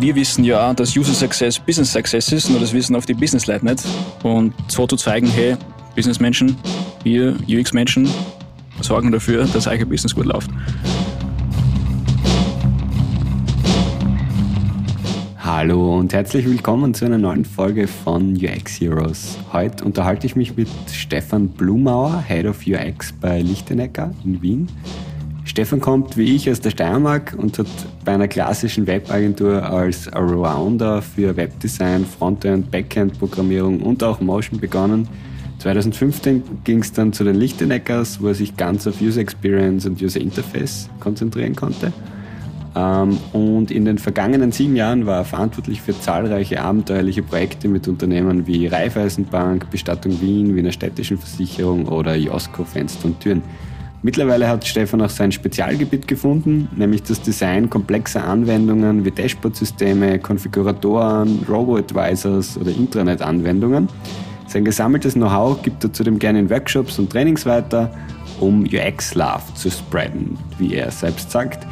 wir wissen ja, dass User Success Business Success ist, nur das wissen oft die Business-Leute nicht. Und so zu zeigen, hey, Businessmenschen, wir UX-Menschen sorgen dafür, dass euer Business gut läuft. Hallo und herzlich willkommen zu einer neuen Folge von UX Heroes. Heute unterhalte ich mich mit Stefan Blumauer, Head of UX bei Lichtenecker in Wien. Stefan kommt wie ich aus der Steiermark und hat bei einer klassischen Webagentur als Allrounder für Webdesign, Frontend, Backend-Programmierung und auch Motion begonnen. 2015 ging es dann zu den Lichteneckers, wo er sich ganz auf User Experience und User Interface konzentrieren konnte. Ähm, und in den vergangenen sieben Jahren war er verantwortlich für zahlreiche abenteuerliche Projekte mit Unternehmen wie Raiffeisenbank, Bestattung Wien, Wiener Städtischen Versicherung oder Josko Fenster und Türen. Mittlerweile hat Stefan auch sein Spezialgebiet gefunden, nämlich das Design komplexer Anwendungen wie Dashboard-Systeme, Konfiguratoren, Robo-Advisors oder Intranet-Anwendungen. Sein gesammeltes Know-how gibt er zudem gerne in Workshops und Trainings weiter, um UX-Love zu spreaden, wie er selbst sagt.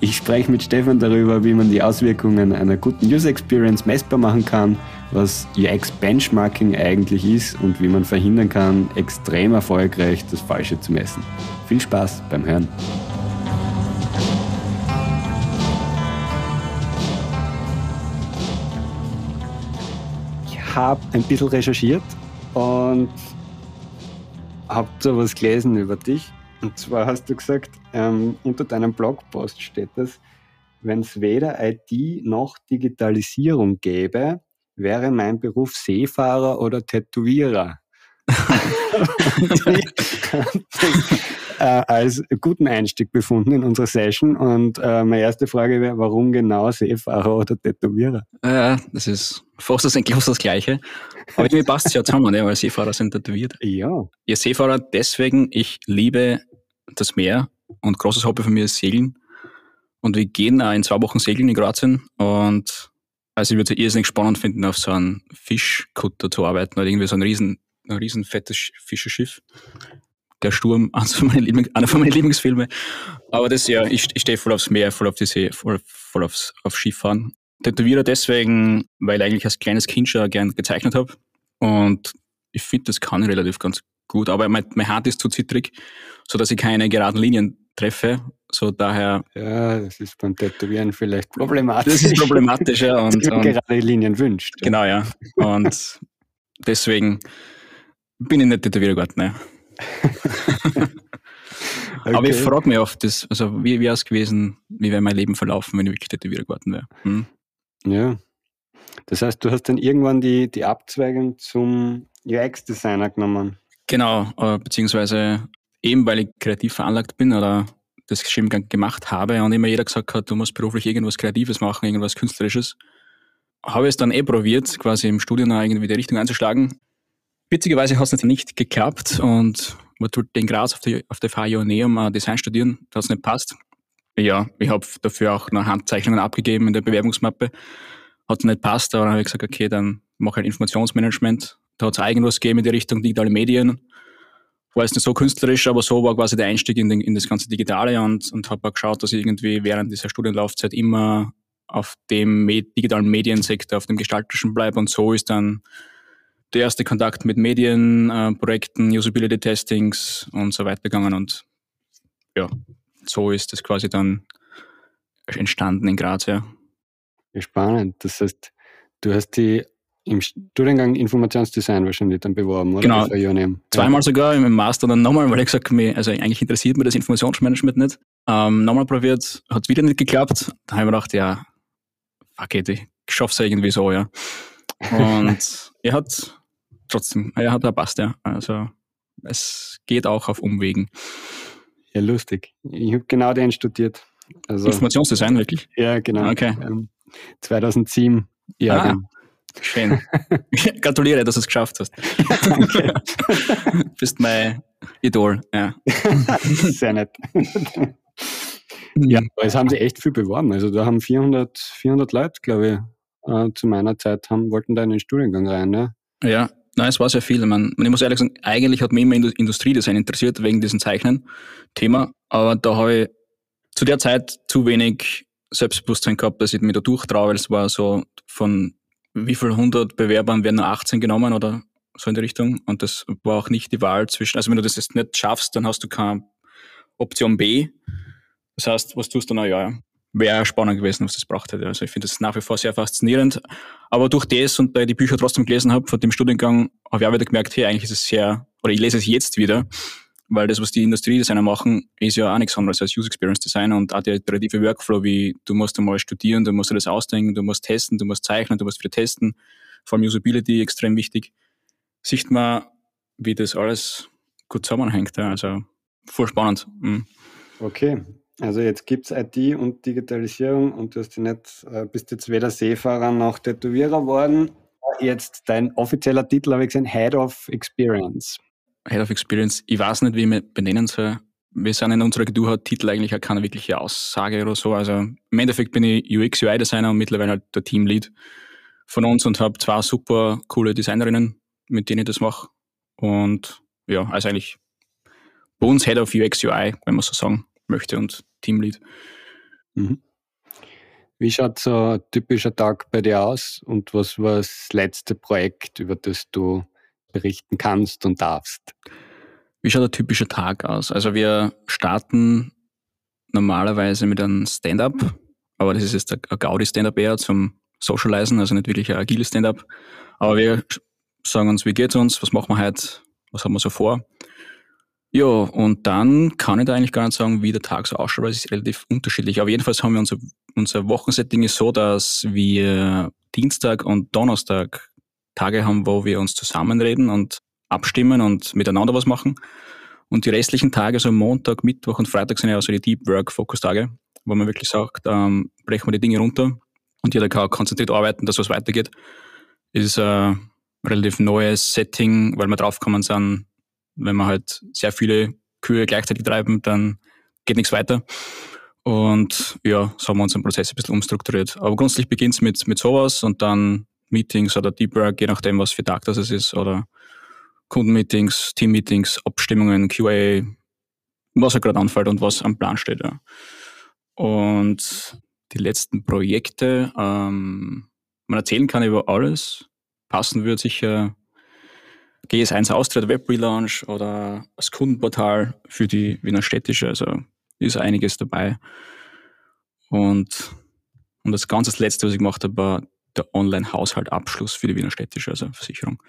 Ich spreche mit Stefan darüber, wie man die Auswirkungen einer guten User Experience messbar machen kann, was UX Benchmarking eigentlich ist und wie man verhindern kann, extrem erfolgreich das Falsche zu messen. Viel Spaß beim Hören. Ich habe ein bisschen recherchiert und habe so was gelesen über dich. Und zwar hast du gesagt, ähm, unter deinem Blogpost steht das, wenn es weder IT noch Digitalisierung gäbe, wäre mein Beruf Seefahrer oder Tätowierer. äh, als guten Einstieg befunden in unserer Session. Und äh, meine erste Frage wäre, warum genau Seefahrer oder Tätowierer? Ja, das ist fast das, eigentlich das Gleiche. Aber irgendwie passt es ja zusammen, ne, weil Seefahrer sind tätowiert. Ja. Ja, Seefahrer deswegen, ich liebe das Meer und großes Hobby von mir ist Segeln. Und wir gehen auch in zwei Wochen segeln in Kroatien. Und also ich würde es irrsinnig spannend finden, auf so einem Fischkutter zu arbeiten oder irgendwie so ein riesen, ein riesen fettes Fischerschiff. Der Sturm, eines von meinen einer von meinen Lieblingsfilmen. Aber das ja, ich, ich stehe voll aufs Meer, voll auf die See, voll, voll aufs, auf Skifahren. Tätowierer deswegen, weil ich eigentlich als kleines Kind schon gern gezeichnet habe. Und ich finde, das kann ich relativ ganz gut, aber mein, mein Hand ist zu zittrig, so dass ich keine geraden Linien treffe. So daher. Ja, das ist beim Tätowieren vielleicht problematisch. Das ist problematisch, ja. Und, und gerade Linien wünscht. Genau, ja. Und deswegen bin ich nicht Tätowiergarten, ja. okay. Aber ich frage mich oft, das, also wie wäre es gewesen, wie wäre mein Leben verlaufen, wenn ich wirklich Tätowierer geworden wäre? Hm? Ja. Das heißt, du hast dann irgendwann die, die Abzweigung zum UX-Designer genommen. Genau, äh, beziehungsweise eben weil ich kreativ veranlagt bin oder das schon gemacht habe und immer jeder gesagt hat, du musst beruflich irgendwas Kreatives machen, irgendwas Künstlerisches, habe ich es dann eh probiert, quasi im Studium irgendwie die Richtung einzuschlagen. Witzigerweise hat es nicht geklappt und man tut den Graz auf der, auf der FH Ioneum äh, Design studieren, da hat es nicht passt. Ja, ich habe dafür auch noch Handzeichnungen abgegeben in der Bewerbungsmappe. Hat nicht passt, aber dann habe ich gesagt, okay, dann mache ich halt Informationsmanagement da hat es irgendwas gegeben in die Richtung digitale Medien. War jetzt nicht so künstlerisch, aber so war quasi der Einstieg in, den, in das ganze Digitale und, und habe geschaut, dass ich irgendwie während dieser Studienlaufzeit immer auf dem digitalen Mediensektor, auf dem gestalterischen bleibe und so ist dann der erste Kontakt mit Medienprojekten, äh, Usability-Testings und so weiter gegangen und ja, so ist das quasi dann entstanden in Graz, ja. Spannend. Das heißt, du hast die im Studiengang Informationsdesign wahrscheinlich dann beworben, oder? Genau. Zweimal sogar im Master dann nochmal, weil ich gesagt habe, also eigentlich interessiert mir das Informationsmanagement nicht. Ähm, nochmal probiert, hat es wieder nicht geklappt. Da habe ich mir gedacht, ja, fuck it, ich schaff's ja irgendwie so, ja. Und er hat trotzdem, er hat passt, ja. Also es geht auch auf Umwegen. Ja, lustig. Ich habe genau den studiert. Also, Informationsdesign, wirklich? Ja, genau. Okay. 2007 ja. Ah, Schön. Gratuliere, dass du es geschafft hast. Ja, danke. Bist mein Idol, ja. Sehr nett. ja, es haben sich echt viel beworben. Also da haben 400, 400 Leute, glaube ich, äh, zu meiner Zeit haben, wollten da in den Studiengang rein. Ne? Ja, Nein, es war sehr viel. Man, ich muss ehrlich sagen, eigentlich hat mich immer Industriedesign interessiert wegen diesem Zeichnen-Thema, aber da habe ich zu der Zeit zu wenig Selbstbewusstsein gehabt, dass ich mir da durchtraue, weil es war so von wie viel hundert Bewerbern werden nur 18 genommen oder so in die Richtung. Und das war auch nicht die Wahl zwischen, also wenn du das jetzt nicht schaffst, dann hast du keine Option B. Das heißt, was tust du dann? Ja, wäre spannend gewesen, was das braucht hätte. Also ich finde das nach wie vor sehr faszinierend. Aber durch das und da ich die Bücher trotzdem gelesen habe von dem Studiengang, habe ich auch wieder gemerkt, hey, eigentlich ist es sehr, oder ich lese es jetzt wieder, weil das, was die Industriedesigner machen, ist ja auch nichts anderes als User Experience Design und auch der iterative Workflow, wie du musst einmal studieren, du musst dir das ausdenken, du musst testen, du musst zeichnen, du musst wieder testen. Vor allem Usability extrem wichtig. Sieht man, wie das alles gut zusammenhängt. Also voll spannend. Mhm. Okay, also jetzt gibt es IT und Digitalisierung und du hast nicht, äh, bist jetzt weder Seefahrer noch Tätowierer geworden. Jetzt dein offizieller Titel habe ich gesehen, Head of Experience. Head of Experience, ich weiß nicht, wie ich mich benennen soll. Wir sind in unserer Agentur hat Titel eigentlich auch keine wirkliche Aussage oder so. Also im Endeffekt bin ich UX, UI-Designer und mittlerweile halt der Teamlead von uns und habe zwei super coole Designerinnen, mit denen ich das mache. Und ja, also eigentlich bei uns Head of UX, UI, wenn man so sagen möchte und Teamlead. Mhm. Wie schaut so ein typischer Tag bei dir aus und was war das letzte Projekt, über das du berichten kannst und darfst? Wie schaut ein typischer Tag aus? Also wir starten normalerweise mit einem Stand-up, aber das ist jetzt ein Gaudi-Stand-up eher zum Socializen, also nicht wirklich ein agiles Stand-up. Aber wir sagen uns, wie geht's uns, was machen wir heute, was haben wir so vor. Ja, und dann kann ich da eigentlich gar nicht sagen, wie der Tag so ausschaut, weil es ist relativ unterschiedlich. Aber jedenfalls haben wir unser, unser Wochensetting ist so, dass wir Dienstag und Donnerstag Tage haben, wo wir uns zusammenreden und abstimmen und miteinander was machen. Und die restlichen Tage, so Montag, Mittwoch und Freitag, sind ja also die Deep Work Focus Tage, wo man wirklich sagt, ähm, brechen wir die Dinge runter und jeder kann konzentriert arbeiten, dass was weitergeht. Ist ein relativ neues Setting, weil wir draufgekommen sind, wenn wir halt sehr viele Kühe gleichzeitig treiben, dann geht nichts weiter. Und ja, so haben wir unseren Prozess ein bisschen umstrukturiert. Aber grundsätzlich beginnt es mit, mit sowas und dann Meetings oder Deep Work, je nachdem, was für Tag das ist, oder Kundenmeetings, Teammeetings, Abstimmungen, QA, was halt gerade anfällt und was am Plan steht. Ja. Und die letzten Projekte, ähm, man erzählen kann über alles. Passen würde sicher GS1 Austria Web Relaunch oder das Kundenportal für die Wiener Städtische. Also ist einiges dabei. Und, und das ganz letzte, was ich gemacht habe, war der Online-Haushaltabschluss für die Wiener Städtische, also Versicherung.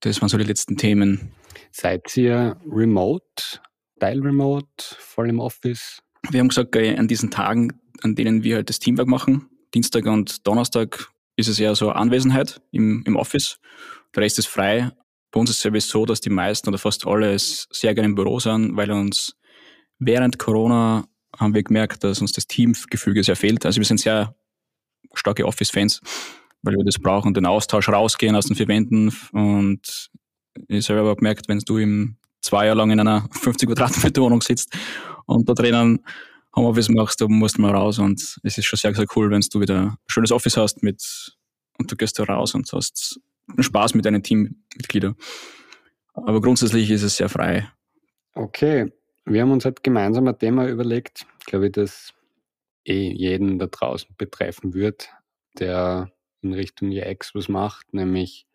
Das waren so die letzten Themen. Seid ihr remote, teil-remote, voll im Office? Wir haben gesagt, an diesen Tagen, an denen wir halt das Teamwork machen, Dienstag und Donnerstag, ist es eher so Anwesenheit im, im Office. Der Rest ist frei. Bei uns ist es sowieso so, dass die meisten oder fast alle sehr gerne im Büro sind, weil uns während Corona haben wir gemerkt, dass uns das Teamgefüge sehr fehlt. Also wir sind sehr starke Office-Fans, weil wir das brauchen, den Austausch rausgehen aus den vier Wänden. Und ich selber habe gemerkt, wenn du im zwei Jahre lang in einer 50 Quadratmeter Wohnung sitzt und da drinnen Homeoffice machst, du musst mal raus und es ist schon sehr, sehr cool, wenn du wieder ein schönes Office hast mit und du gehst da raus und hast Spaß mit deinen Teammitgliedern. Aber grundsätzlich ist es sehr frei. Okay, wir haben uns halt gemeinsam ein Thema überlegt, glaube ich, das eh jeden da draußen betreffen wird, der in Richtung UX was macht, nämlich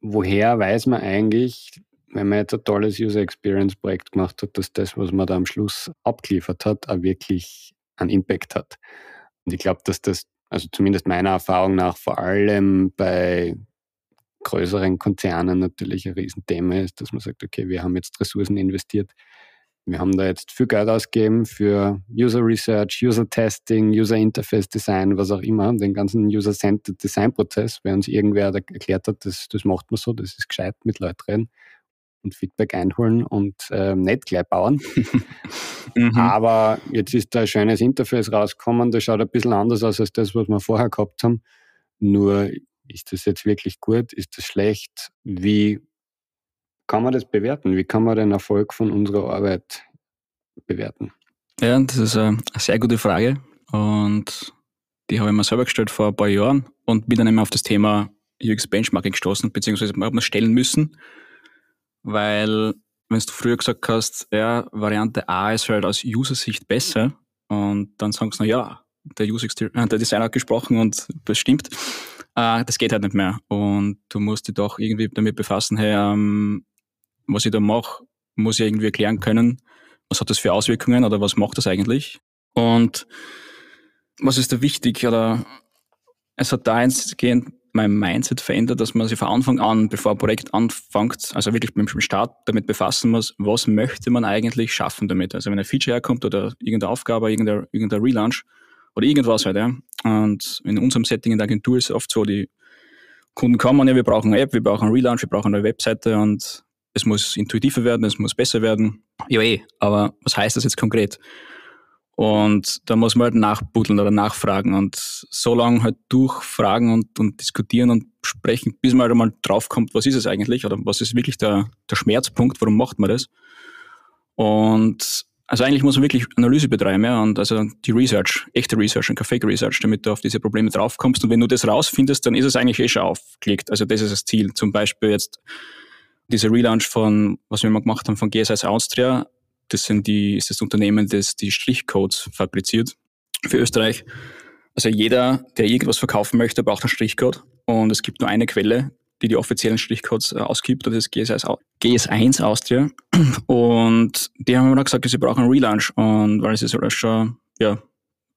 woher weiß man eigentlich, wenn man jetzt ein tolles User Experience Projekt gemacht hat, dass das, was man da am Schluss abgeliefert hat, auch wirklich einen Impact hat. Und ich glaube, dass das, also zumindest meiner Erfahrung nach, vor allem bei größeren Konzernen natürlich ein Riesenthema ist, dass man sagt, okay, wir haben jetzt Ressourcen investiert, wir haben da jetzt viel Geld ausgegeben für User Research, User Testing, User Interface Design, was auch immer, den ganzen User-Centered Design Prozess, weil uns irgendwer erklärt hat, das, das macht man so, das ist gescheit mit Leuten reden und Feedback einholen und äh, nicht gleich bauen. mhm. Aber jetzt ist da ein schönes Interface rausgekommen, das schaut ein bisschen anders aus als das, was wir vorher gehabt haben. Nur ist das jetzt wirklich gut? Ist das schlecht? Wie kann man das bewerten? Wie kann man den Erfolg von unserer Arbeit bewerten? Ja, das ist eine sehr gute Frage und die habe ich mir selber gestellt vor ein paar Jahren und bin dann immer auf das Thema UX Benchmarking gestoßen, beziehungsweise habe mir stellen müssen, weil wenn du früher gesagt hast, ja, Variante A ist halt aus User-Sicht besser und dann sagst du, na ja, der, User äh, der Designer hat gesprochen und bestimmt. Äh, das geht halt nicht mehr. Und du musst dich doch irgendwie damit befassen, hey, ähm, was ich da mache, muss ich irgendwie erklären können, was hat das für Auswirkungen oder was macht das eigentlich? Und was ist da wichtig? Oder es hat da eingehend mein Mindset verändert, dass man sich von Anfang an, bevor ein Projekt anfängt, also wirklich beim Start damit befassen muss, was möchte man eigentlich schaffen damit? Also wenn ein Feature herkommt oder irgendeine Aufgabe, irgendein, irgendein Relaunch oder irgendwas halt, ja. Und in unserem Setting in der Agentur ist es oft so, die Kunden kommen, ja, wir brauchen eine App, wir brauchen einen Relaunch, wir brauchen eine Webseite und es muss intuitiver werden, es muss besser werden. Ja, eh, aber was heißt das jetzt konkret? Und da muss man halt nachbuddeln oder nachfragen und so lange halt durchfragen und, und diskutieren und sprechen, bis man halt einmal draufkommt, was ist es eigentlich oder was ist wirklich der, der Schmerzpunkt, warum macht man das? Und also eigentlich muss man wirklich Analyse betreiben, ja, und also die Research, echte Research und keine Fake Research, damit du auf diese Probleme draufkommst. Und wenn du das rausfindest, dann ist es eigentlich eh schon aufgelegt. Also das ist das Ziel. Zum Beispiel jetzt dieser Relaunch von, was wir mal gemacht haben von GSS Austria, das sind die, ist das Unternehmen, das die Strichcodes fabriziert für Österreich. Also jeder, der irgendwas verkaufen möchte, braucht einen Strichcode. Und es gibt nur eine Quelle, die die offiziellen Strichcodes äh, ausgibt, das ist GS1, GS1 Austria. Und die haben mir gesagt, sie brauchen einen Relaunch. Und weil es ist halt schon, ja,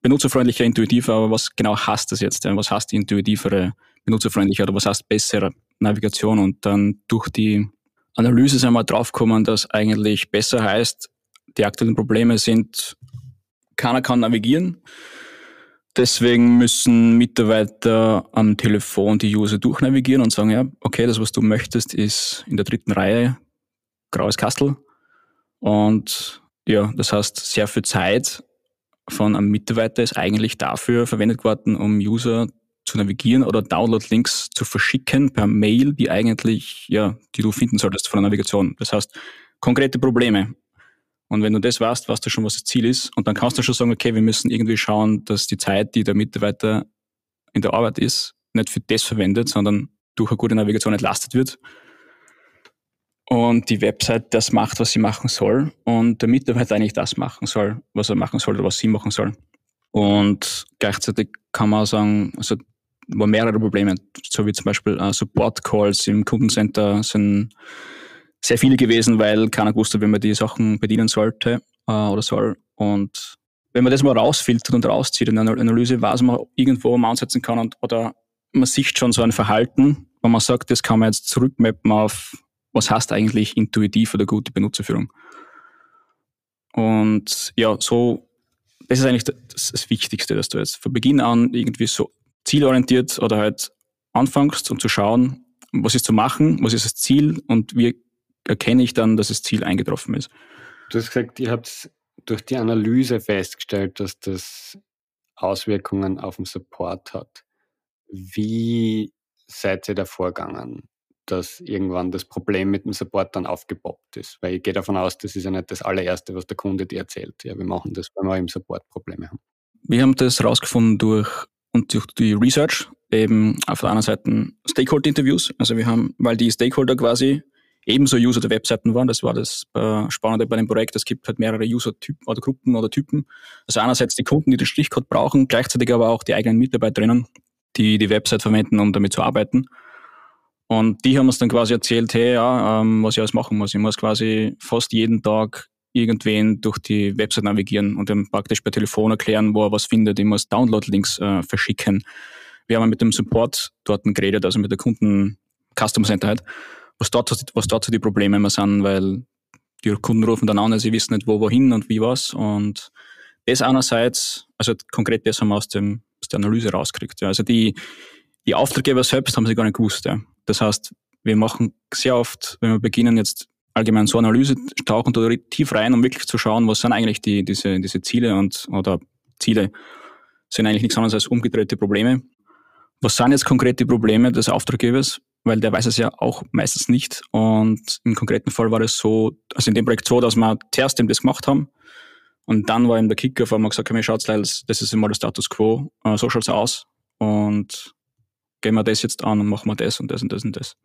benutzerfreundlicher, intuitiver, aber was genau heißt das jetzt? Was heißt intuitivere, benutzerfreundlicher oder was heißt bessere Navigation? Und dann durch die Analyse sind wir draufgekommen, dass eigentlich besser heißt, die aktuellen Probleme sind, keiner kann navigieren. Deswegen müssen Mitarbeiter am Telefon die User durchnavigieren und sagen, ja, okay, das, was du möchtest, ist in der dritten Reihe graues Kastel. Und ja, das heißt, sehr viel Zeit von einem Mitarbeiter ist eigentlich dafür verwendet worden, um User zu navigieren oder Download-Links zu verschicken per Mail, die eigentlich, ja, die du finden solltest von der Navigation. Das heißt, konkrete Probleme. Und wenn du das weißt, weißt du schon, was das Ziel ist. Und dann kannst du schon sagen, okay, wir müssen irgendwie schauen, dass die Zeit, die der Mitarbeiter in der Arbeit ist, nicht für das verwendet, sondern durch eine gute Navigation entlastet wird. Und die Website das macht, was sie machen soll. Und der Mitarbeiter eigentlich das machen soll, was er machen soll oder was sie machen soll. Und gleichzeitig kann man auch sagen, also war mehrere Probleme, so wie zum Beispiel uh, Support Calls im Kundencenter sind sehr viele gewesen, weil keiner wusste, wie man die Sachen bedienen sollte äh, oder soll. Und wenn man das mal rausfiltert und rauszieht in einer Analyse, weiß man irgendwo, wo man ansetzen kann und, oder man sieht schon so ein Verhalten, wo man sagt, das kann man jetzt zurückmappen auf, was heißt eigentlich intuitiv oder gute Benutzerführung. Und ja, so, das ist eigentlich das, das Wichtigste, dass du jetzt von Beginn an irgendwie so zielorientiert oder halt anfängst, um zu schauen, was ist zu machen, was ist das Ziel und wie erkenne ich dann, dass das Ziel eingetroffen ist. Du hast gesagt, ihr habt durch die Analyse festgestellt, dass das Auswirkungen auf den Support hat. Wie seid ihr da vorgegangen, dass irgendwann das Problem mit dem Support dann aufgepoppt ist? Weil ich gehe davon aus, das ist ja nicht das allererste, was der Kunde dir erzählt. Ja, wir machen das, wenn wir im Support Probleme haben. Wir haben das herausgefunden durch und durch die Research, eben auf der anderen Seite Stakeholder-Interviews. Also wir haben, weil die Stakeholder quasi ebenso User der Webseiten waren. Das war das äh, Spannende bei dem Projekt. Es gibt halt mehrere User-Typen oder Gruppen oder Typen. Also einerseits die Kunden, die den Strichcode brauchen, gleichzeitig aber auch die eigenen Mitarbeiterinnen, die die Website verwenden, um damit zu arbeiten. Und die haben uns dann quasi erzählt, hey, ja, ähm, was ich alles machen muss. Ich muss quasi fast jeden Tag irgendwen durch die Website navigieren und dann praktisch per Telefon erklären, wo er was findet. Ich muss Download-Links äh, verschicken. Wir haben mit dem Support dort geredet, also mit der Kunden Customer Center halt was dort, was dort so die Probleme immer sind, weil die Kunden rufen dann an, sie wissen nicht, wo, wohin und wie was. Und das einerseits, also konkret das haben wir aus, dem, aus der Analyse rausgekriegt. Ja. Also die, die Auftraggeber selbst haben sie gar nicht gewusst. Ja. Das heißt, wir machen sehr oft, wenn wir beginnen jetzt allgemein so Analyse, tauchen da tief rein, um wirklich zu schauen, was sind eigentlich die, diese, diese Ziele und, oder Ziele sind eigentlich nichts anderes als umgedrehte Probleme. Was sind jetzt konkrete Probleme des Auftraggebers? weil der weiß es ja auch meistens nicht. Und im konkreten Fall war es so, also in dem Projekt so, dass wir zuerst eben das gemacht haben und dann war eben der Kicker, wo wir gesagt haben, schaut, das ist immer der Status Quo, äh, so schaut's aus und gehen wir das jetzt an und machen wir das und das und das und das.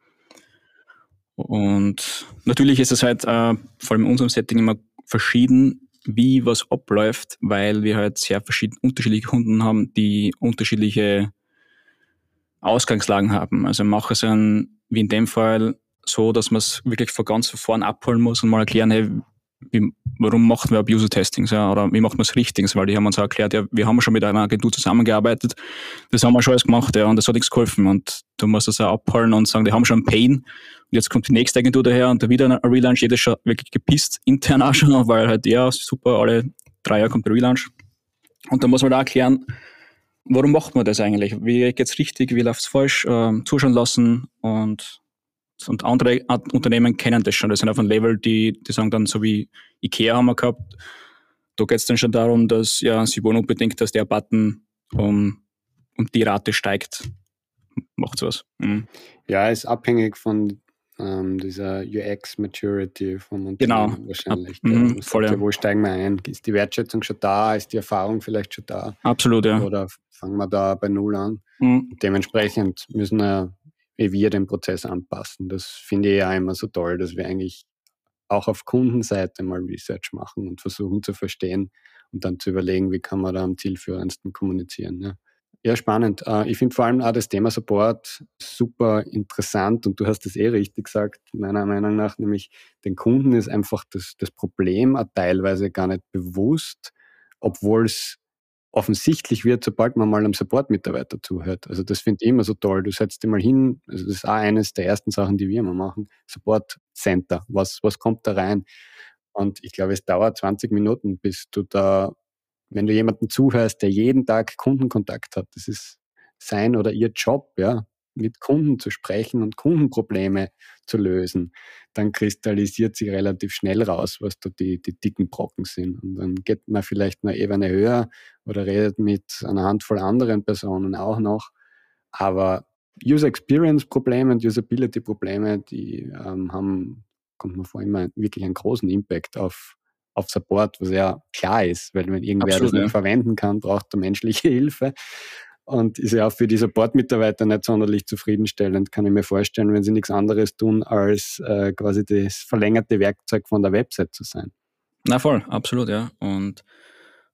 Und natürlich ist es halt äh, vor allem in unserem Setting immer verschieden, wie was abläuft, weil wir halt sehr verschiedene, unterschiedliche Kunden haben, die unterschiedliche Ausgangslagen haben. Also mache es dann, wie in dem Fall, so, dass man es wirklich von ganz vorn abholen muss und mal erklären, hey, wie, warum macht man User-Testing ja, oder wie macht man es richtig? Weil die haben uns auch erklärt, ja, wir haben schon mit einer Agentur zusammengearbeitet, das haben wir schon alles gemacht ja, und das hat nichts geholfen. Und du musst das auch abholen und sagen, die haben schon einen Pain. Und jetzt kommt die nächste Agentur daher und da wieder ein Relaunch, jeder ist schon wirklich gepisst, intern auch schon, weil halt, ja, super, alle drei Jahre kommt der Relaunch. Und da muss man da erklären, warum macht man das eigentlich? Wie geht's richtig, wie läuft's falsch, ähm, zuschauen lassen und und andere Unternehmen kennen das schon. Das sind auf einem Level, die, die sagen dann, so wie IKEA haben wir gehabt, da geht es dann schon darum, dass ja, sie wollen unbedingt, dass der Button um, um die Rate steigt. Macht sowas. Mhm. Ja, ist abhängig von ähm, dieser UX-Maturity vom Unternehmen genau. wahrscheinlich. Ab, mh, voll, ja. Wo steigen wir ein? Ist die Wertschätzung schon da? Ist die Erfahrung vielleicht schon da? Absolut, ja. Oder fangen wir da bei Null an? Mhm. Dementsprechend müssen wir wir den Prozess anpassen. Das finde ich ja immer so toll, dass wir eigentlich auch auf Kundenseite mal Research machen und versuchen zu verstehen und dann zu überlegen, wie kann man da am zielführendsten kommunizieren. Ja, ja spannend. Äh, ich finde vor allem auch das Thema Support super interessant und du hast es eh richtig gesagt, meiner Meinung nach, nämlich den Kunden ist einfach das, das Problem teilweise gar nicht bewusst, obwohl es offensichtlich wird, sobald man mal einem Support-Mitarbeiter zuhört. Also das finde ich immer so toll. Du setzt dir mal hin, also das ist auch eines der ersten Sachen, die wir immer machen, Support Center. Was, was kommt da rein? Und ich glaube, es dauert 20 Minuten, bis du da, wenn du jemanden zuhörst, der jeden Tag Kundenkontakt hat, das ist sein oder ihr Job, ja, mit Kunden zu sprechen und Kundenprobleme zu lösen, dann kristallisiert sich relativ schnell raus, was da die, die dicken Brocken sind. Und dann geht man vielleicht eine Ebene höher oder redet mit einer Handvoll anderen Personen auch noch. Aber User Experience Probleme und Usability Probleme, die ähm, haben, kommt man vor, immer wirklich einen großen Impact auf, auf Support, was ja klar ist, weil wenn irgendwer Absolut, das nicht ja. verwenden kann, braucht er menschliche Hilfe und ist ja auch für die Support-Mitarbeiter nicht sonderlich zufriedenstellend, kann ich mir vorstellen, wenn sie nichts anderes tun, als äh, quasi das verlängerte Werkzeug von der Website zu sein. Na voll, absolut, ja. Und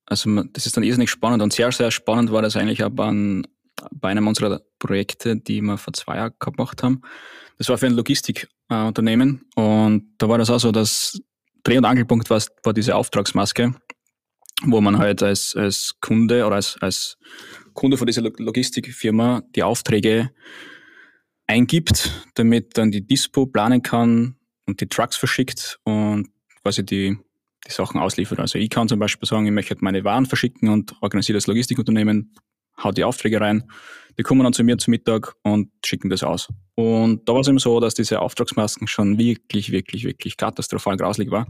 also das ist dann irrsinnig spannend und sehr, sehr spannend war das eigentlich auch bei, bei einem unserer Projekte, die wir vor zwei Jahren gemacht haben. Das war für ein Logistikunternehmen und da war das auch so, dass Dreh- und Angelpunkt war, war diese Auftragsmaske, wo man halt als, als Kunde oder als, als Kunde von dieser Logistikfirma die Aufträge eingibt, damit dann die Dispo planen kann und die Trucks verschickt und quasi die, die Sachen ausliefert. Also ich kann zum Beispiel sagen, ich möchte meine Waren verschicken und organisiere das Logistikunternehmen, hau die Aufträge rein, die kommen dann zu mir zum Mittag und schicken das aus. Und da war es eben so, dass diese Auftragsmasken schon wirklich, wirklich, wirklich katastrophal grauslig war.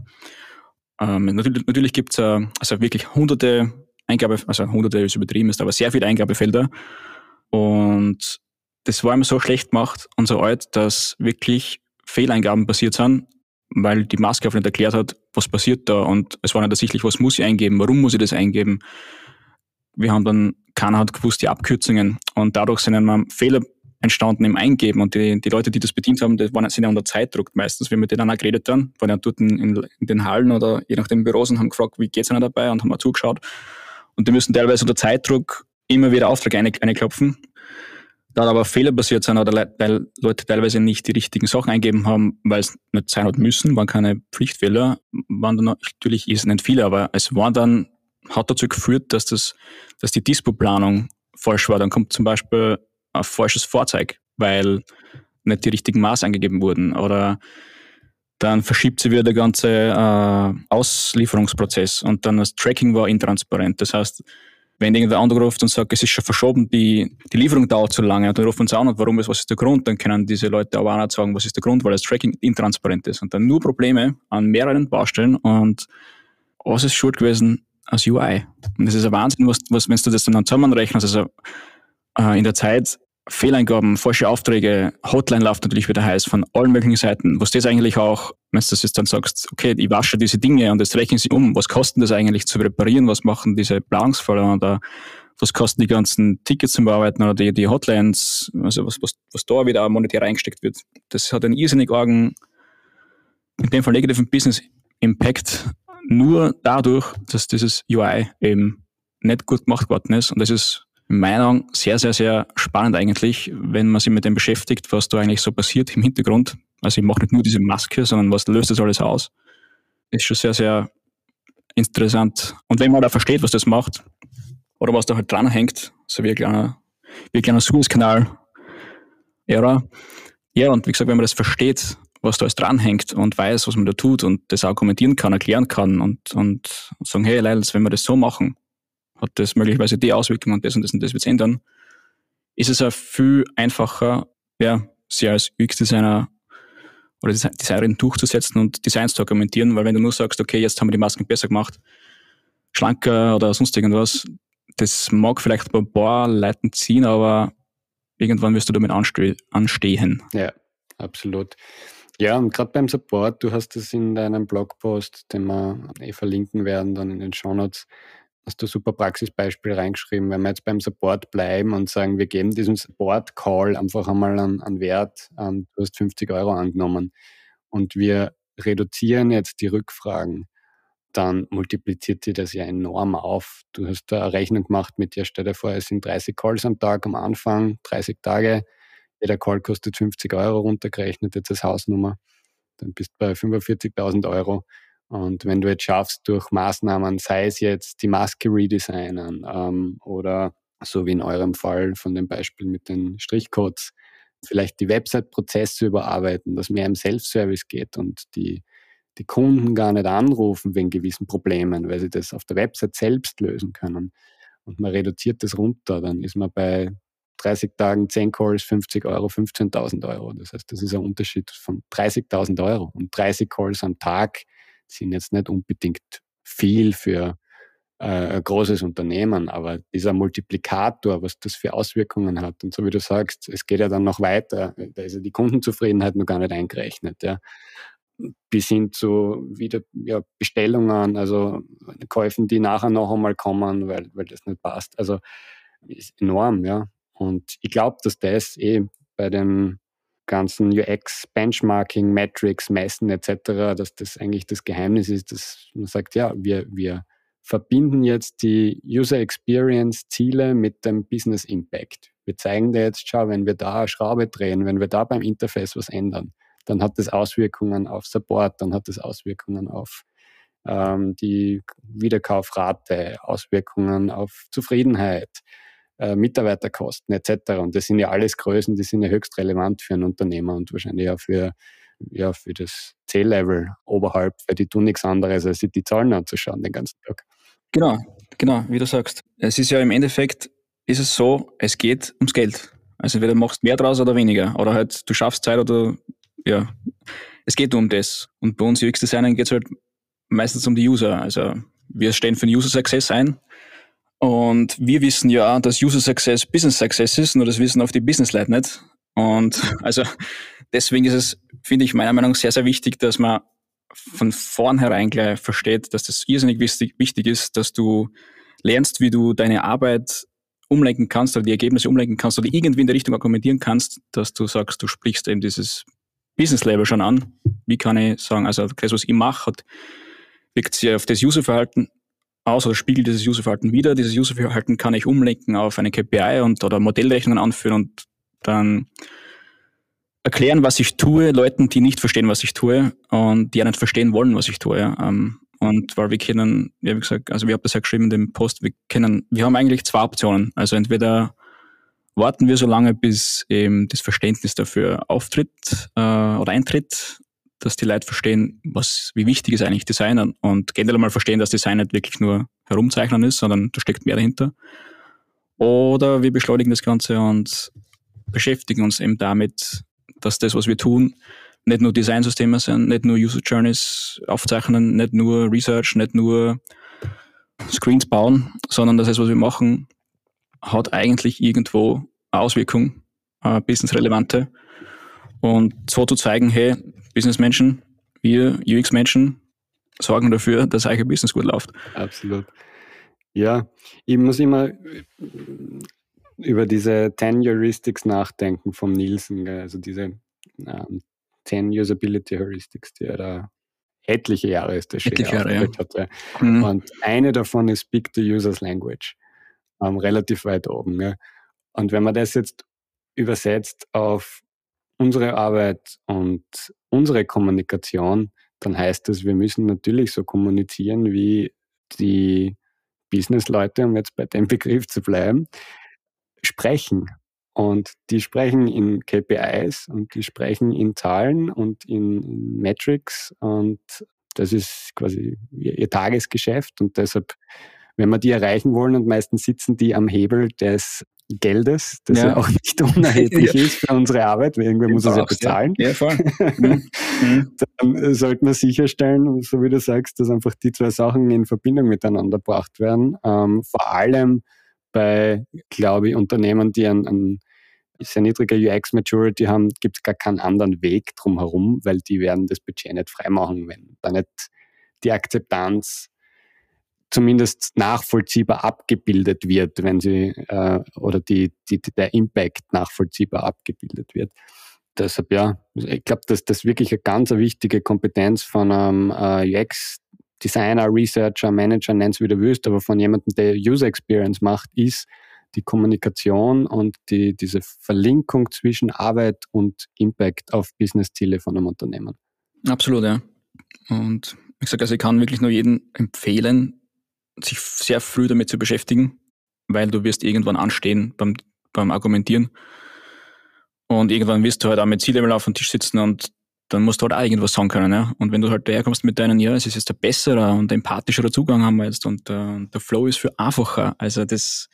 Ähm, natürlich natürlich gibt es äh, also wirklich hunderte Eingabe, also hunderte ist übertrieben ist, aber sehr viele Eingabefelder. Und das war immer so schlecht gemacht und so alt, dass wirklich Fehleingaben passiert sind, weil die Maske nicht erklärt hat, was passiert da und es war nicht ersichtlich, was muss ich eingeben, warum muss ich das eingeben. Wir haben dann, keiner hat gewusst, die Abkürzungen und dadurch sind immer Fehler entstanden im Eingeben und die, die Leute, die das bedient haben, die waren, sind ja unter Zeitdruck meistens. Wir mit denen auch geredet dann, waren ja dort in, in, den Hallen oder je nachdem Büros und haben gefragt, wie geht's ihnen dabei und haben mal zugeschaut und die müssen teilweise unter Zeitdruck immer wieder Aufträge einklopfen. Da aber Fehler passiert sind oder weil Leute teilweise nicht die richtigen Sachen eingeben haben, weil es nicht sein hat müssen, waren keine Pflichtfehler, waren dann natürlich ist nicht viele, aber es war dann, hat dazu geführt, dass das, dass die Dispo-Planung falsch war. Dann kommt zum Beispiel ein falsches Fahrzeug, weil nicht die richtigen Maße angegeben wurden oder dann verschiebt sie wieder der ganze äh, Auslieferungsprozess und dann das Tracking war intransparent. Das heißt, wenn irgendwer ruft und sagt, es ist schon verschoben, die, die Lieferung dauert zu lange, und dann rufen sie an und warum ist, was ist der Grund, dann können diese Leute aber auch nicht sagen, was ist der Grund, weil das Tracking intransparent ist. Und dann nur Probleme an mehreren Baustellen und was ist schuld gewesen? Als UI. Und das ist ein Wahnsinn, was, was wenn du das dann zusammenrechnest, also äh, in der Zeit Fehleingaben, falsche Aufträge, Hotline läuft natürlich wieder heiß von allen möglichen Seiten. Was das eigentlich auch, wenn du das jetzt dann sagst, okay, ich wasche diese Dinge und jetzt rechnen sie um, was kosten das eigentlich zu reparieren, was machen diese Planungsfälle oder was kosten die ganzen Tickets zum Bearbeiten oder die, die Hotlines, also was, was, was da wieder monetär reingesteckt wird. Das hat einen irrsinnig argen, in dem Fall negativen Business Impact, nur dadurch, dass dieses UI eben nicht gut gemacht worden ist. Und das ist Meinung sehr, sehr, sehr spannend eigentlich, wenn man sich mit dem beschäftigt, was da eigentlich so passiert im Hintergrund. Also ich mache nicht nur diese Maske, sondern was löst das alles aus. Ist schon sehr, sehr interessant. Und wenn man da versteht, was das macht, oder was da halt dranhängt, so wie ein kleiner, wie ein kleiner Suezkanal, ja, und wie gesagt, wenn man das versteht, was da alles dranhängt und weiß, was man da tut und das argumentieren kann, erklären kann und, und sagen, hey Leils, wenn wir das so machen, hat das möglicherweise die Auswirkungen und das und das und das wird ändern, ist es ja viel einfacher, ja, sie als UX-Designer oder Designerin durchzusetzen und Designs zu argumentieren, weil wenn du nur sagst, okay, jetzt haben wir die Masken besser gemacht, schlanker oder sonst irgendwas, das mag vielleicht ein paar Leuten ziehen, aber irgendwann wirst du damit anste anstehen. Ja, absolut. Ja, und gerade beim Support, du hast es in deinem Blogpost, den wir eh verlinken werden, dann in den Shownotes, hast du ein super Praxisbeispiel reingeschrieben. Wenn wir jetzt beim Support bleiben und sagen, wir geben diesem Support-Call einfach einmal einen, einen Wert, an, du hast 50 Euro angenommen und wir reduzieren jetzt die Rückfragen, dann multipliziert sich das ja enorm auf. Du hast da eine Rechnung gemacht mit dir, stell dir vor, es sind 30 Calls am Tag am Anfang, 30 Tage, jeder Call kostet 50 Euro runtergerechnet, jetzt als Hausnummer. Dann bist du bei 45.000 Euro. Und wenn du jetzt schaffst, durch Maßnahmen, sei es jetzt die Maske redesignen ähm, oder so wie in eurem Fall von dem Beispiel mit den Strichcodes, vielleicht die Website-Prozesse überarbeiten, dass mehr im Self-Service geht und die, die Kunden gar nicht anrufen wegen gewissen Problemen, weil sie das auf der Website selbst lösen können. Und man reduziert das runter, dann ist man bei 30 Tagen 10 Calls, 50 Euro, 15.000 Euro. Das heißt, das ist ein Unterschied von 30.000 Euro. Und 30 Calls am Tag sind jetzt nicht unbedingt viel für äh, ein großes Unternehmen, aber dieser Multiplikator, was das für Auswirkungen hat. Und so wie du sagst, es geht ja dann noch weiter. Da ist ja die Kundenzufriedenheit noch gar nicht eingerechnet. Ja. Bis hin zu wieder ja, Bestellungen, also Käufen, die nachher noch einmal kommen, weil, weil das nicht passt. Also ist enorm, ja. Und ich glaube, dass das eh bei dem ganzen UX, Benchmarking, Metrics, Messen etc., dass das eigentlich das Geheimnis ist, dass man sagt, ja, wir, wir verbinden jetzt die User Experience Ziele mit dem Business Impact. Wir zeigen dir jetzt, schau, wenn wir da eine Schraube drehen, wenn wir da beim Interface was ändern, dann hat das Auswirkungen auf Support, dann hat das Auswirkungen auf ähm, die Wiederkaufrate, Auswirkungen auf Zufriedenheit, äh, Mitarbeiterkosten etc. Und das sind ja alles Größen, die sind ja höchst relevant für einen Unternehmer und wahrscheinlich auch für, ja, für das C-Level oberhalb, weil die tun nichts anderes, als sich die Zahlen anzuschauen den ganzen Tag. Genau, genau, wie du sagst. Es ist ja im Endeffekt, ist es so, es geht ums Geld. Also entweder machst mehr draus oder weniger. Oder halt du schaffst Zeit oder ja. Es geht um das. Und bei uns UX-Designern geht es halt meistens um die User. Also wir stehen für den User Success ein und wir wissen ja, dass User Success Business Success ist, nur das wissen auf die Business-Leute nicht. Und also deswegen ist es, finde ich, meiner Meinung nach sehr, sehr wichtig, dass man von vornherein gleich versteht, dass das irrsinnig wichtig, wichtig ist, dass du lernst, wie du deine Arbeit umlenken kannst oder die Ergebnisse umlenken kannst oder irgendwie in der Richtung argumentieren kannst, dass du sagst, du sprichst eben dieses Business-Level schon an. Wie kann ich sagen, also das, was ich mache, hat, wirkt sich auf das Userverhalten aus oder spiegelt dieses Userverhalten wieder. Dieses Userverhalten kann ich umlenken auf eine KPI und oder Modellrechnungen anführen und dann erklären, was ich tue, Leuten, die nicht verstehen, was ich tue und die ja nicht verstehen wollen, was ich tue. Ähm, und weil wir kennen, ja, wie gesagt, also wir haben das ja geschrieben in dem Post, wir kennen, wir haben eigentlich zwei Optionen. Also entweder warten wir so lange, bis eben das Verständnis dafür auftritt äh, oder eintritt dass die Leute verstehen, was, wie wichtig ist eigentlich Design und generell mal verstehen, dass Design nicht wirklich nur herumzeichnen ist, sondern da steckt mehr dahinter. Oder wir beschleunigen das Ganze und beschäftigen uns eben damit, dass das, was wir tun, nicht nur Designsysteme sind, nicht nur User Journeys aufzeichnen, nicht nur Research, nicht nur Screens bauen, sondern dass das, was wir machen, hat eigentlich irgendwo Auswirkung, eine businessrelevante. Und so zu zeigen, hey, Businessmenschen, wir UX-Menschen sorgen dafür, dass euer Business gut läuft. Absolut. Ja, ich muss immer äh, über diese 10 Heuristics nachdenken vom Nielsen, also diese ähm, 10 Usability Heuristics, die er da etliche Jahre ist das etliche Jahre, ja. hatte. Mhm. Und eine davon ist Speak the User's Language, ähm, relativ weit oben. Ja. Und wenn man das jetzt übersetzt auf unsere Arbeit und unsere Kommunikation, dann heißt das, wir müssen natürlich so kommunizieren, wie die Businessleute, um jetzt bei dem Begriff zu bleiben, sprechen. Und die sprechen in KPIs und die sprechen in Zahlen und in, Metrics und das ist quasi ihr Tagesgeschäft und deshalb, wenn wir die erreichen wollen und meistens sitzen die am Hebel des Geldes, das ja, ja auch nicht unerheblich ja. ist für unsere Arbeit, weil irgendwer muss es ja bezahlen. Ja, voll. Mhm. mhm. Dann sollte man sicherstellen, so wie du sagst, dass einfach die zwei Sachen in Verbindung miteinander gebracht werden. Ähm, vor allem bei, glaube ich, Unternehmen, die ein, ein sehr niedriger UX-Maturity haben, gibt es gar keinen anderen Weg drumherum, weil die werden das Budget nicht freimachen, wenn da nicht die Akzeptanz zumindest nachvollziehbar abgebildet wird, wenn sie äh, oder die, die, der Impact nachvollziehbar abgebildet wird. Deshalb ja, ich glaube, dass das wirklich eine ganz wichtige Kompetenz von einem äh, UX Designer, Researcher, Manager, nenn es wie du willst, aber von jemandem, der User Experience macht, ist die Kommunikation und die, diese Verlinkung zwischen Arbeit und Impact auf Businessziele von einem Unternehmen. Absolut, ja. Und ich sage, also ich kann wirklich nur jedem empfehlen, sich sehr früh damit zu beschäftigen, weil du wirst irgendwann anstehen beim, beim Argumentieren. Und irgendwann wirst du halt auch mit C-Level auf dem Tisch sitzen und dann musst du halt auch irgendwas sagen können. Ja? Und wenn du halt daherkommst mit deinen, ja, es ist jetzt ein besserer und empathischerer Zugang haben wir jetzt und uh, der Flow ist viel einfacher. Also das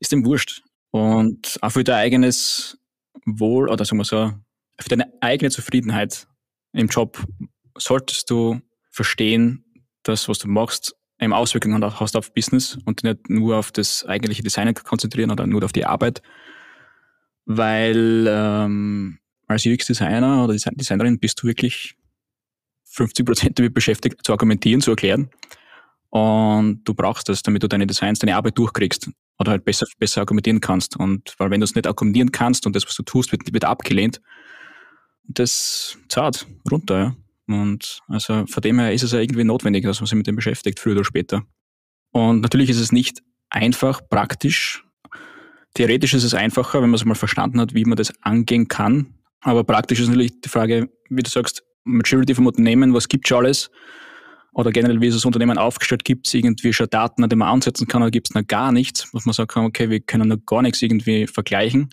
ist dem wurscht. Und auch für dein eigenes Wohl oder sagen wir so, für deine eigene Zufriedenheit im Job solltest du verstehen, dass was du machst, eben Auswirkungen hast auf Business und nicht nur auf das eigentliche Design konzentrieren oder nur auf die Arbeit. Weil ähm, als UX-Designer oder Designerin bist du wirklich 50 Prozent damit beschäftigt, zu argumentieren, zu erklären. Und du brauchst das, damit du deine Designs, deine Arbeit durchkriegst oder halt besser, besser argumentieren kannst. Und weil wenn du es nicht argumentieren kannst und das, was du tust, wird, wird abgelehnt, das zahlt runter, ja. Und also von dem her ist es ja irgendwie notwendig, dass man sich mit dem beschäftigt, früher oder später. Und natürlich ist es nicht einfach, praktisch. Theoretisch ist es einfacher, wenn man es mal verstanden hat, wie man das angehen kann. Aber praktisch ist natürlich die Frage, wie du sagst, Maturity vom Unternehmen, was gibt es schon alles? Oder generell, wie ist das Unternehmen aufgestellt? Gibt es irgendwie schon Daten, die man ansetzen kann, oder gibt es noch gar nichts, was man sagen kann, okay, wir können noch gar nichts irgendwie vergleichen.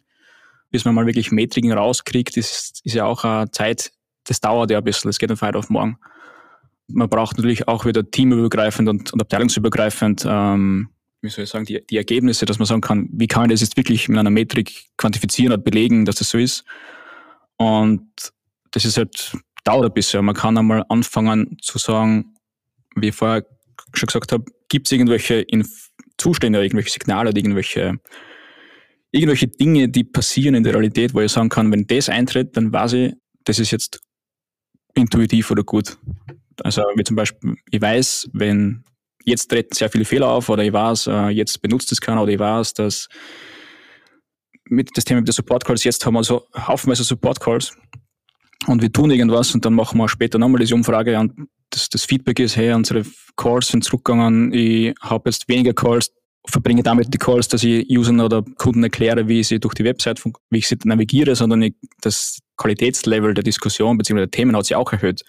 Bis man mal wirklich Metriken rauskriegt, ist, ist ja auch eine Zeit, das dauert ja ein bisschen, das geht von heute auf morgen. Man braucht natürlich auch wieder teamübergreifend und, und abteilungsübergreifend, ähm, wie soll ich sagen, die, die Ergebnisse, dass man sagen kann, wie kann ich das jetzt wirklich mit einer Metrik quantifizieren und belegen, dass das so ist. Und das ist halt, dauert ein bisschen. Man kann einmal anfangen zu sagen, wie ich vorher schon gesagt habe, gibt es irgendwelche Zustände, irgendwelche Signale irgendwelche, irgendwelche Dinge, die passieren in der Realität, wo ich sagen kann, wenn das eintritt, dann weiß ich, das ist jetzt intuitiv oder gut. Also wie zum Beispiel, ich weiß, wenn jetzt treten sehr viele Fehler auf oder ich weiß, äh, jetzt benutzt es keiner oder ich weiß, dass mit das Thema mit der Support Calls, jetzt haben wir so haufenweise Support Calls und wir tun irgendwas und dann machen wir später nochmal diese Umfrage und das, das Feedback ist, hey, unsere Calls sind zurückgegangen, ich habe jetzt weniger Calls, verbringe damit die Calls, dass ich Usern oder Kunden erkläre, wie ich sie durch die Website, wie ich sie navigiere, sondern ich, das Qualitätslevel der Diskussion bzw. der Themen hat sich auch erhöht.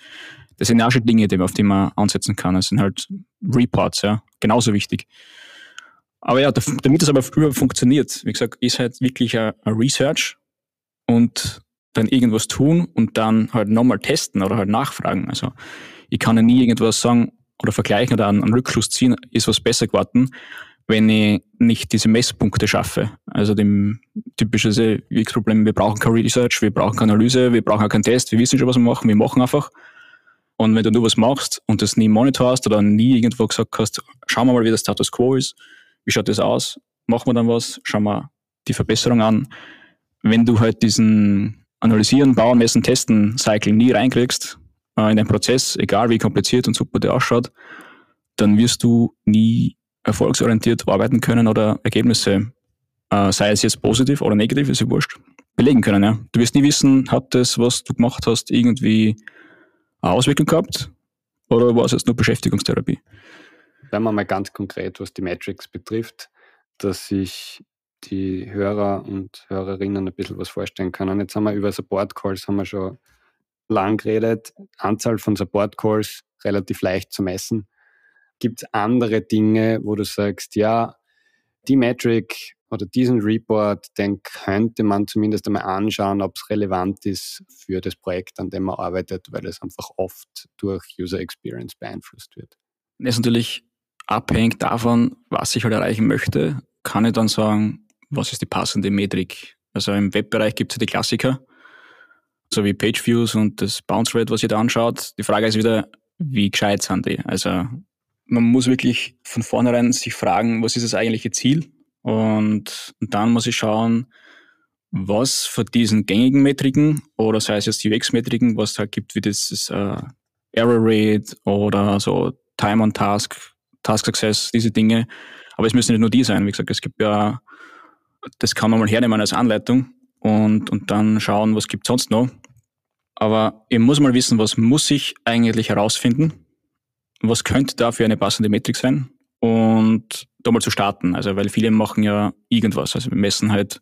Das sind ja schon Dinge, auf die man ansetzen kann. Das sind halt Reports, ja, genauso wichtig. Aber ja, damit das aber früher funktioniert, wie gesagt, ist halt wirklich ein, Research und dann irgendwas tun und dann halt nochmal testen oder halt nachfragen. Also ich kann ja nie irgendwas sagen oder vergleichen oder einen Rückschluss ziehen, ist was besser geworden, wenn ich nicht diese Messpunkte schaffe. Also dem typisches UX-Problem, wir brauchen kein Research, wir brauchen keine Analyse, wir brauchen auch keinen Test, wir wissen schon, was wir machen, wir machen einfach. Und wenn du nur was machst und das nie monitorst oder nie irgendwo gesagt hast, schauen wir mal, wie der Status Quo ist, wie schaut das aus? Machen wir dann was? Schauen wir die Verbesserung an. Wenn du halt diesen Analysieren, Bauen, Messen, Testen Cycle nie reinkriegst äh, in den Prozess, egal wie kompliziert und super der ausschaut, dann wirst du nie erfolgsorientiert arbeiten können oder Ergebnisse, äh, sei es jetzt positiv oder negativ, ist ja wurscht, belegen können. Ja. Du wirst nie wissen, hat das, was du gemacht hast, irgendwie eine Auswirkung gehabt oder war es jetzt nur Beschäftigungstherapie? Wenn man mal ganz konkret, was die Metrics betrifft, dass sich die Hörer und Hörerinnen ein bisschen was vorstellen können. Jetzt haben wir über Support Calls haben wir schon lang geredet. Anzahl von Support Calls relativ leicht zu messen. Gibt es andere Dinge, wo du sagst, ja, die Metric oder diesen Report, den könnte man zumindest einmal anschauen, ob es relevant ist für das Projekt, an dem man arbeitet, weil es einfach oft durch User Experience beeinflusst wird. Das ist natürlich abhängig davon, was ich halt erreichen möchte, kann ich dann sagen, was ist die passende Metrik. Also im Webbereich gibt es ja die Klassiker, so wie Page Views und das Bounce Rate, was ihr da anschaut. Die Frage ist wieder, wie gescheit sind die? Also man muss wirklich von vornherein sich fragen, was ist das eigentliche Ziel? Und dann muss ich schauen, was von diesen gängigen Metriken oder sei es jetzt UX-Metriken, was es halt gibt, wie das äh, Error Rate oder so Time on Task, Task Success, diese Dinge. Aber es müssen nicht nur die sein. Wie gesagt, es gibt ja, das kann man mal hernehmen als Anleitung und, und dann schauen, was gibt es sonst noch. Aber ich muss mal wissen, was muss ich eigentlich herausfinden? Was könnte da für eine passende Metrik sein? Und da mal zu starten. Also, weil viele machen ja irgendwas. Also, wir messen halt,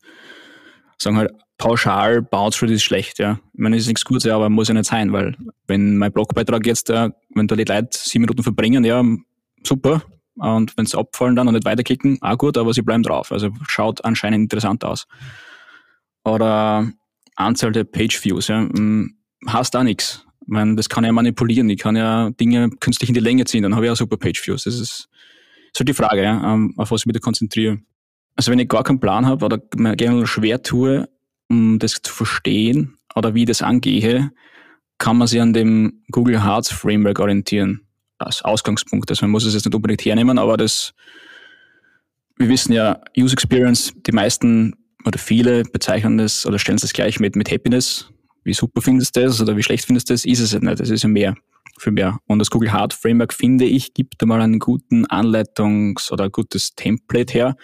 sagen halt, pauschal, Bounce Rate ist schlecht, ja. Ich meine, das ist nichts Gutes, aber muss ja nicht sein, weil, wenn mein Blogbeitrag jetzt, äh, wenn da die Leute sieben Minuten verbringen, ja, super. Und wenn sie abfallen dann und nicht weiterklicken, auch gut, aber sie bleiben drauf. Also, schaut anscheinend interessant aus. Oder Anzahl der Page Views, ja. Hast da nichts. Meine, das kann ja manipulieren. Ich kann ja Dinge künstlich in die Länge ziehen, dann habe ich auch super Page Views. Das ist ist halt die Frage, ja, ähm, auf was ich mich da konzentriere. Also wenn ich gar keinen Plan habe oder mir gerne schwer tue, um das zu verstehen oder wie ich das angehe, kann man sich an dem Google Hearts Framework orientieren als Ausgangspunkt. Also man muss es jetzt nicht unbedingt hernehmen, aber das, wir wissen ja, User Experience, die meisten oder viele bezeichnen das oder stellen es gleich mit, mit Happiness. Wie super findest du das oder wie schlecht findest du das? Ist es ja nicht. Das ist ja mehr für mehr. Und das Google Heart Framework, finde ich, gibt einmal einen guten Anleitungs- oder ein gutes Template her,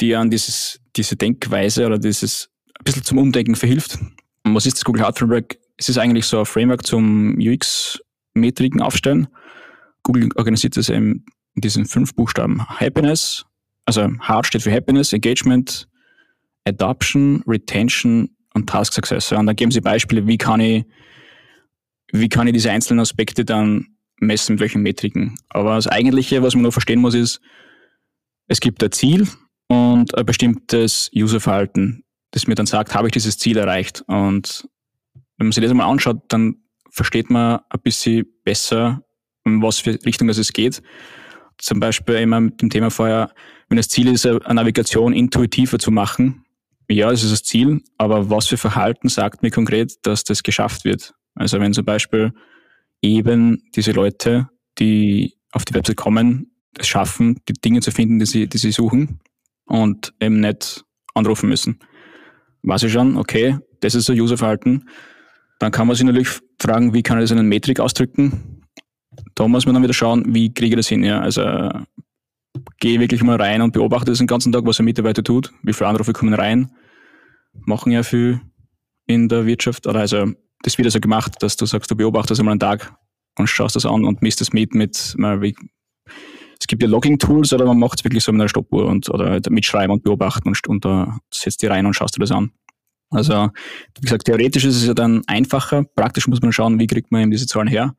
die an dieses, diese Denkweise oder dieses ein bisschen zum Umdenken verhilft. Und was ist das Google Heart Framework? Es ist eigentlich so ein Framework zum UX-Metriken aufstellen. Google organisiert das in diesen fünf Buchstaben. Happiness, also Heart steht für Happiness, Engagement, Adoption, Retention und Task Success. Und dann geben sie Beispiele, wie kann ich wie kann ich diese einzelnen Aspekte dann messen, mit welchen Metriken. Aber das Eigentliche, was man nur verstehen muss, ist, es gibt ein Ziel und ein bestimmtes Userverhalten, das mir dann sagt, habe ich dieses Ziel erreicht. Und wenn man sich das einmal anschaut, dann versteht man ein bisschen besser, in was für Richtung es geht. Zum Beispiel immer mit dem Thema vorher, wenn das Ziel ist, eine Navigation intuitiver zu machen, ja, das ist das Ziel, aber was für Verhalten sagt mir konkret, dass das geschafft wird? Also wenn zum Beispiel eben diese Leute, die auf die Website kommen, es schaffen, die Dinge zu finden, die sie, die sie suchen und eben nicht anrufen müssen. Weiß ich schon, okay, das ist so Userverhalten. Dann kann man sich natürlich fragen, wie kann ich das in einer Metrik ausdrücken? Da muss man dann wieder schauen, wie kriege ich das hin. Ja? Also gehe wirklich mal rein und beobachte das den ganzen Tag, was ein Mitarbeiter tut, wie viele Anrufe kommen rein, machen ja viel in der Wirtschaft, also das wieder so gemacht, dass du sagst, du beobachtest einmal einen Tag und schaust das an und misst das mit, mit wie, es gibt ja Logging-Tools oder man macht es wirklich so mit einer Stoppuhr und oder halt mitschreiben und beobachten und, und da setzt die rein und schaust du das an. Also, wie gesagt, theoretisch ist es ja dann einfacher, praktisch muss man schauen, wie kriegt man eben diese Zahlen her.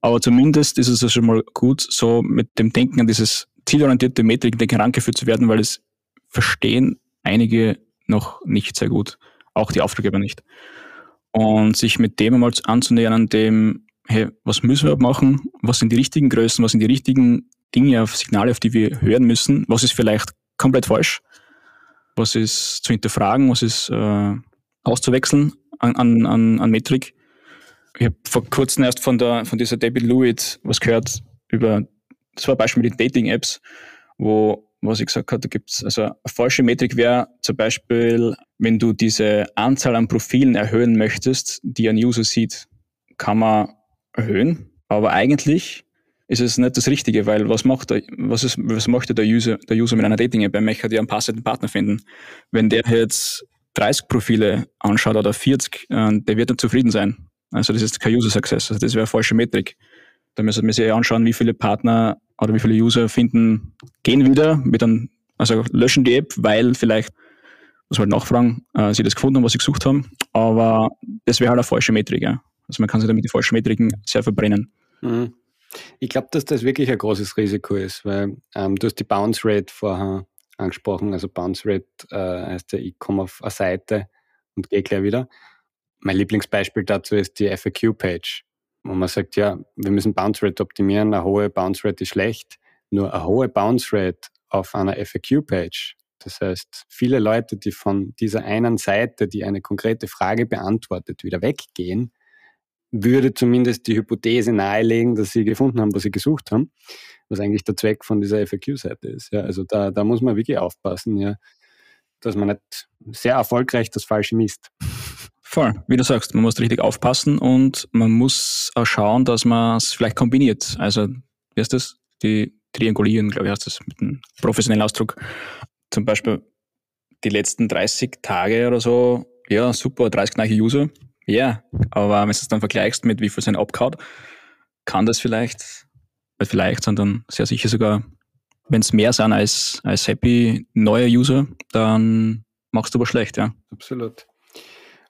Aber zumindest ist es ja schon mal gut, so mit dem Denken an dieses zielorientierte Metriken herangeführt zu werden, weil es verstehen einige noch nicht sehr gut. Auch die Auftraggeber nicht und sich mit dem einmal anzunähern, dem, hey, was müssen wir machen? Was sind die richtigen Größen? Was sind die richtigen Dinge, auf Signale, auf die wir hören müssen? Was ist vielleicht komplett falsch? Was ist zu hinterfragen? Was ist äh, auszuwechseln an, an, an, an Metrik? Ich habe vor kurzem erst von, der, von dieser David Lewitt was gehört über, das war ein mit den Dating-Apps, wo was ich gesagt habe, da gibt's also eine falsche Metrik wäre zum Beispiel, wenn du diese Anzahl an Profilen erhöhen möchtest, die ein User sieht, kann man erhöhen. Aber eigentlich ist es nicht das Richtige, weil was macht der, was, ist, was möchte der User, der User mit einer Dating-App? Er möchte ja einen passenden Partner finden. Wenn der jetzt 30 Profile anschaut oder 40, äh, der wird nicht zufrieden sein. Also das ist kein User Success. Also das wäre eine falsche Metrik. Da müssen wir sich eh anschauen, wie viele Partner oder wie viele User finden, gehen wieder mit einem, also löschen die App, weil vielleicht, muss man halt nachfragen, äh, sie das gefunden haben, was sie gesucht haben. Aber das wäre halt eine falsche Metrik. Ja. Also man kann sich damit die falschen Metriken sehr verbrennen. Mhm. Ich glaube, dass das wirklich ein großes Risiko ist, weil ähm, du hast die Bounce Rate vorher angesprochen. Also Bounce Rate äh, heißt ja, ich komme auf eine Seite und gehe gleich wieder. Mein Lieblingsbeispiel dazu ist die FAQ-Page, wo man sagt, ja, wir müssen Bounce Rate optimieren, eine hohe Bounce Rate ist schlecht. Nur eine hohe Bounce Rate auf einer FAQ-Page, das heißt, viele Leute, die von dieser einen Seite, die eine konkrete Frage beantwortet, wieder weggehen, würde zumindest die Hypothese nahelegen, dass sie gefunden haben, was sie gesucht haben, was eigentlich der Zweck von dieser FAQ-Seite ist. Ja, also da, da muss man wirklich aufpassen, ja, dass man nicht sehr erfolgreich das Falsche misst. Voll, wie du sagst, man muss richtig aufpassen und man muss auch schauen, dass man es vielleicht kombiniert. Also, wie heißt das? Die Triangulieren, glaube ich, heißt das mit einem professionellen Ausdruck. Zum Beispiel die letzten 30 Tage oder so, ja, super, 30 neue User, ja, aber wenn du es dann vergleichst mit wie viel sein abgehauen, kann das vielleicht, vielleicht, sondern sehr sicher sogar, wenn es mehr sind als, als happy neue User, dann machst du aber schlecht, ja. Absolut.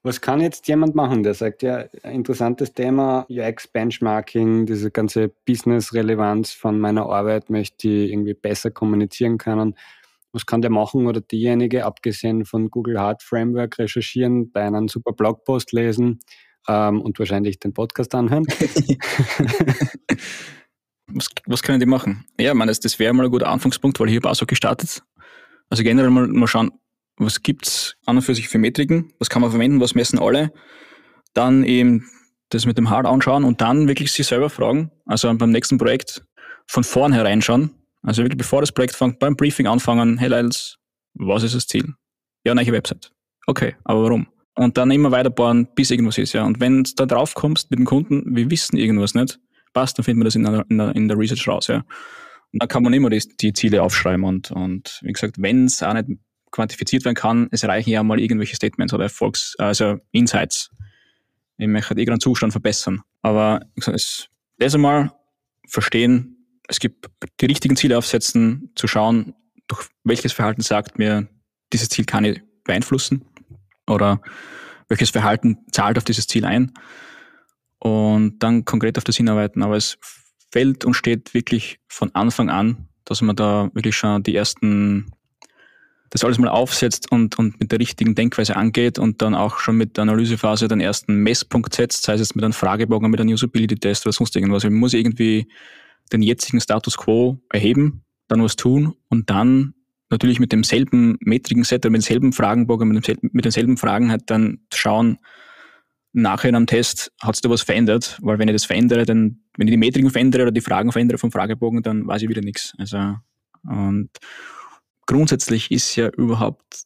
Was kann jetzt jemand machen, der sagt, ja, interessantes Thema, UX-Benchmarking, diese ganze Business-Relevanz von meiner Arbeit möchte ich irgendwie besser kommunizieren können. Was kann der machen oder diejenige, abgesehen von Google Hard Framework, recherchieren, bei einem super Blogpost lesen ähm, und wahrscheinlich den Podcast anhören? was, was können die machen? Ja, ich meine, das, das wäre mal ein guter Anfangspunkt, weil ich habe auch so gestartet. Also generell mal, mal schauen, was gibt es an und für sich für Metriken, was kann man verwenden, was messen alle. Dann eben das mit dem Hard anschauen und dann wirklich sich selber fragen, also beim nächsten Projekt von vornherein schauen, also wirklich bevor das Projekt fängt, beim Briefing anfangen, hey Lyles, was ist das Ziel? Ja, eine Website. Okay, aber warum? Und dann immer weiter bauen, bis irgendwas ist, ja. Und wenn du da drauf kommst mit dem Kunden, wir wissen irgendwas nicht, passt, dann finden wir das in der, in der, in der Research raus, ja. Und dann kann man immer die, die Ziele aufschreiben und, und wie gesagt, wenn es auch nicht quantifiziert werden kann, es reichen ja mal irgendwelche Statements oder Erfolgs-, also Insights. Ich möchte irgendeinen Zustand verbessern. Aber es, das einmal verstehen, es gibt die richtigen Ziele aufsetzen, zu schauen, durch welches Verhalten sagt mir, dieses Ziel kann ich beeinflussen oder welches Verhalten zahlt auf dieses Ziel ein und dann konkret auf das hinarbeiten. Aber es fällt und steht wirklich von Anfang an, dass man da wirklich schon die ersten, das alles mal aufsetzt und, und mit der richtigen Denkweise angeht und dann auch schon mit der Analysephase den ersten Messpunkt setzt, sei es jetzt mit einem Fragebogen, mit einem Usability-Test oder sonst irgendwas. Man muss irgendwie den jetzigen Status quo erheben, dann was tun und dann natürlich mit demselben metrigen Set oder mit demselben Fragenbogen, mit, demselben, mit denselben Fragen halt dann schauen, nachher in einem Test hat sich da was verändert, weil wenn ich das verändere, dann, wenn ich die Metriken verändere oder die Fragen verändere vom Fragebogen, dann weiß ich wieder nichts. Also, und grundsätzlich ist ja überhaupt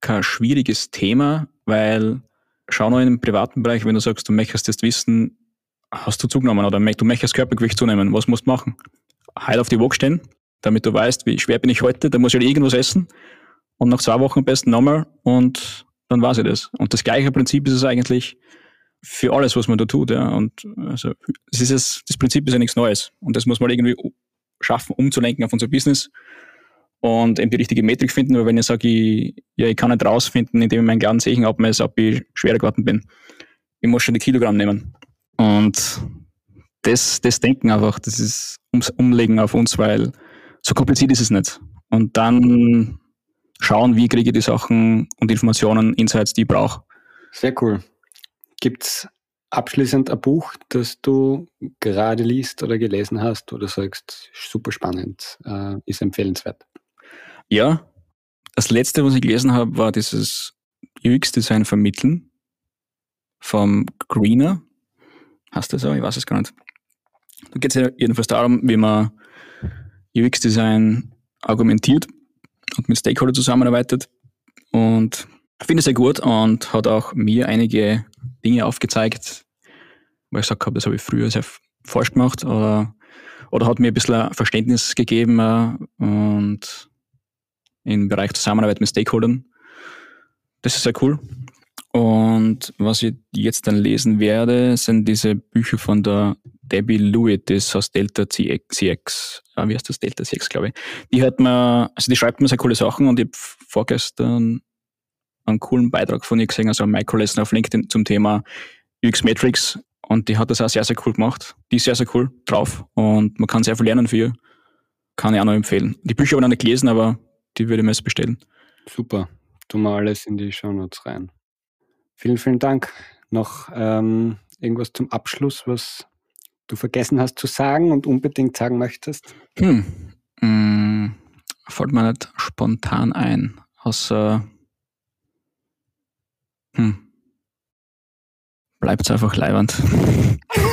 kein schwieriges Thema, weil schau nur in dem privaten Bereich, wenn du sagst, du möchtest jetzt wissen, hast du zugenommen oder du möchtest Körpergewicht zunehmen, was musst du machen? Heil auf die Waage stehen, damit du weißt, wie schwer bin ich heute, dann muss ich halt irgendwas essen und nach zwei Wochen am besten nochmal und dann weiß ich das. Und das gleiche Prinzip ist es eigentlich für alles, was man da tut. Ja. Und also, es ist es, das Prinzip ist ja nichts Neues. Und das muss man irgendwie schaffen, umzulenken auf unser Business und eben die richtige Metrik finden. Weil wenn ich sage, ich, ja, ich kann nicht rausfinden, indem ich meinen kleinen Zeichen abmesse, ob ich schwerer geworden bin. Ich muss schon die Kilogramm nehmen. Und das, das Denken einfach, das ist ums Umlegen auf uns, weil so kompliziert ist es nicht. Und dann schauen, wie kriege ich die Sachen und Informationen, Insights, die ich brauche. Sehr cool. Gibt es abschließend ein Buch, das du gerade liest oder gelesen hast oder sagst, super spannend, äh, ist empfehlenswert? Ja, das letzte, was ich gelesen habe, war dieses UX-Design vermitteln vom Greener. Hast du das auch? Ich weiß es gar nicht. Da geht es ja jedenfalls darum, wie man UX-Design argumentiert und mit Stakeholder zusammenarbeitet. Und ich finde es sehr gut und hat auch mir einige Dinge aufgezeigt, wo ich gesagt habe, das habe ich früher sehr falsch gemacht oder, oder hat mir ein bisschen Verständnis gegeben äh, und im Bereich Zusammenarbeit mit Stakeholdern. Das ist sehr cool. Und was ich jetzt dann lesen werde, sind diese Bücher von der Debbie Lewitt ist aus Delta CX, äh, wie heißt das? Delta CX, glaube ich. Die hat mir, also die schreibt mir sehr coole Sachen und ich habe vorgestern einen coolen Beitrag von ihr gesehen, also Microlesson auf LinkedIn zum Thema UX Matrix und die hat das auch sehr, sehr cool gemacht. Die ist sehr, sehr cool drauf und man kann sehr viel lernen für ihr. Kann ich auch noch empfehlen. Die Bücher habe ich noch nicht gelesen, aber die würde ich mir jetzt bestellen. Super. Tu mal alles in die Shownotes rein. Vielen, vielen Dank. Noch ähm, irgendwas zum Abschluss, was du vergessen hast zu sagen und unbedingt sagen möchtest? Hm. Hm. Fällt mir nicht spontan ein. Außer. Hm. Bleibt einfach leibend.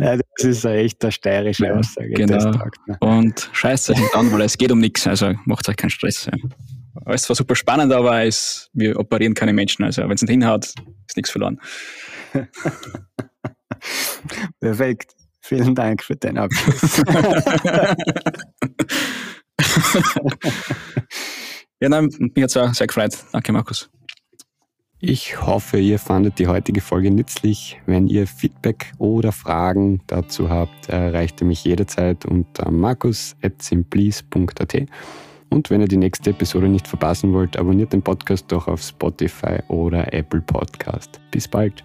ja, das ist eine echt eine steirische ja, Aussage. Genau. Und scheißt euch nicht an, weil es geht um nichts. Also macht euch keinen Stress. Ja. Es war super spannend, aber es, wir operieren keine Menschen. Also wenn es nicht hinhaut, ist nichts verloren. Perfekt. Vielen Dank für deinen Abschluss. ja, nein, mich hat es auch sehr gefreut. Danke, Markus. Ich hoffe, ihr fandet die heutige Folge nützlich. Wenn ihr Feedback oder Fragen dazu habt, erreicht ihr mich jederzeit unter markus.simplis.at. Und wenn ihr die nächste Episode nicht verpassen wollt, abonniert den Podcast doch auf Spotify oder Apple Podcast. Bis bald.